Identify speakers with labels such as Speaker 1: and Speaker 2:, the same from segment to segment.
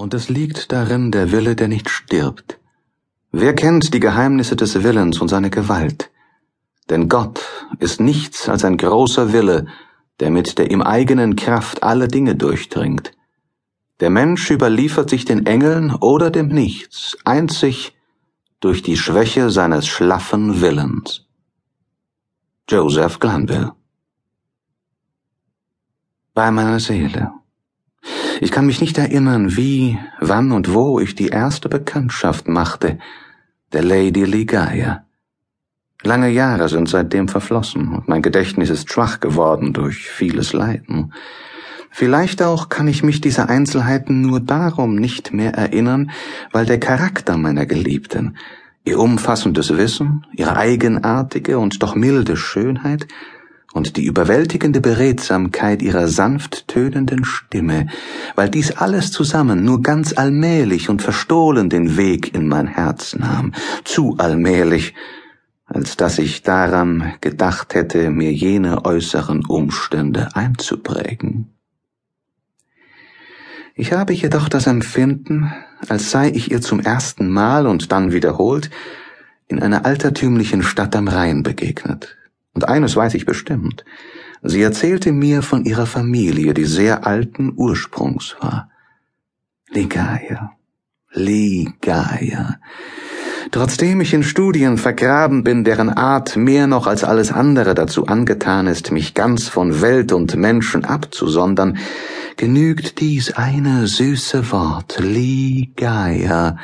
Speaker 1: Und es liegt darin der Wille, der nicht stirbt. Wer kennt die Geheimnisse des Willens und seine Gewalt? Denn Gott ist nichts als ein großer Wille, der mit der ihm eigenen Kraft alle Dinge durchdringt. Der Mensch überliefert sich den Engeln oder dem Nichts, einzig durch die Schwäche seines schlaffen Willens. Joseph Glanville Bei meiner Seele ich kann mich nicht erinnern, wie, wann und wo ich die erste Bekanntschaft machte, der Lady Ligaya. Lange Jahre sind seitdem verflossen und mein Gedächtnis ist schwach geworden durch vieles Leiden. Vielleicht auch kann ich mich dieser Einzelheiten nur darum nicht mehr erinnern, weil der Charakter meiner Geliebten, ihr umfassendes Wissen, ihre eigenartige und doch milde Schönheit und die überwältigende Beredsamkeit ihrer sanft tönenden Stimme, weil dies alles zusammen nur ganz allmählich und verstohlen den Weg in mein Herz nahm, zu allmählich, als dass ich daran gedacht hätte, mir jene äußeren Umstände einzuprägen. Ich habe jedoch das Empfinden, als sei ich ihr zum ersten Mal und dann wiederholt in einer altertümlichen Stadt am Rhein begegnet, und eines weiß ich bestimmt. Sie erzählte mir von ihrer Familie, die sehr alten Ursprungs war. Ligaya. Ligaya. Trotzdem ich in Studien vergraben bin, deren Art mehr noch als alles andere dazu angetan ist, mich ganz von Welt und Menschen abzusondern, genügt dies eine süße Wort, Ligaya,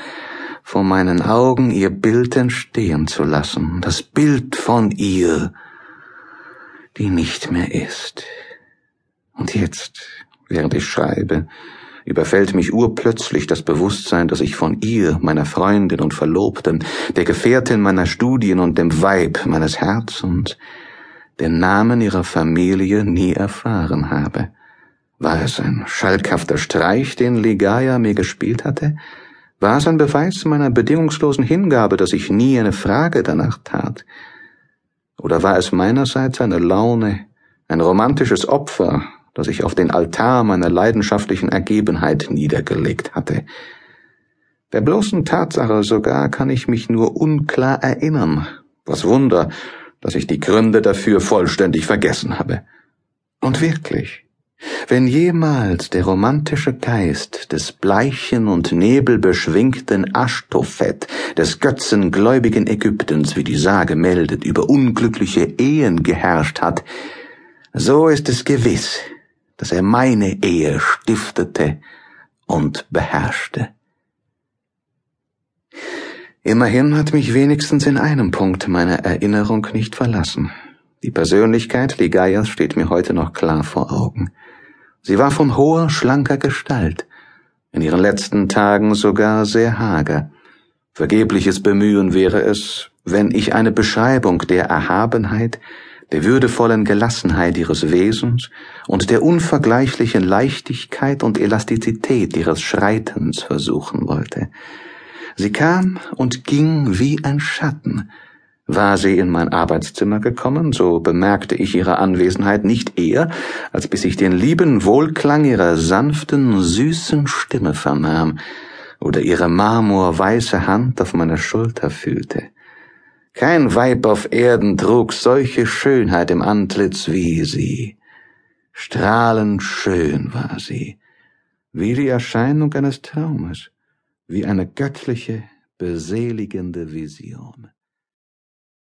Speaker 1: vor meinen Augen ihr Bild entstehen zu lassen, das Bild von ihr, die nicht mehr ist. Und jetzt, während ich schreibe, überfällt mich urplötzlich das Bewusstsein, dass ich von ihr, meiner Freundin und Verlobten, der Gefährtin meiner Studien und dem Weib meines Herzens, den Namen ihrer Familie nie erfahren habe. War es ein schalkhafter Streich, den Ligaya mir gespielt hatte? War es ein Beweis meiner bedingungslosen Hingabe, dass ich nie eine Frage danach tat? Oder war es meinerseits eine Laune, ein romantisches Opfer, das ich auf den Altar meiner leidenschaftlichen Ergebenheit niedergelegt hatte? Der bloßen Tatsache sogar kann ich mich nur unklar erinnern. Was Wunder, dass ich die Gründe dafür vollständig vergessen habe. Und wirklich, wenn jemals der romantische Geist des bleichen und nebelbeschwingten Aschtophet, des götzengläubigen Ägyptens, wie die Sage meldet, über unglückliche Ehen geherrscht hat, so ist es gewiss, dass er meine Ehe stiftete und beherrschte. Immerhin hat mich wenigstens in einem Punkt meine Erinnerung nicht verlassen. Die Persönlichkeit Ligaias steht mir heute noch klar vor Augen. Sie war von hoher, schlanker Gestalt, in ihren letzten Tagen sogar sehr hager. Vergebliches Bemühen wäre es, wenn ich eine Beschreibung der Erhabenheit, der würdevollen Gelassenheit ihres Wesens und der unvergleichlichen Leichtigkeit und Elastizität ihres Schreitens versuchen wollte. Sie kam und ging wie ein Schatten, war sie in mein Arbeitszimmer gekommen, so bemerkte ich ihre Anwesenheit nicht eher, als bis ich den lieben Wohlklang ihrer sanften, süßen Stimme vernahm oder ihre marmorweiße Hand auf meiner Schulter fühlte. Kein Weib auf Erden trug solche Schönheit im Antlitz wie sie. Strahlend schön war sie, wie die Erscheinung eines Traumes, wie eine göttliche, beseligende Vision.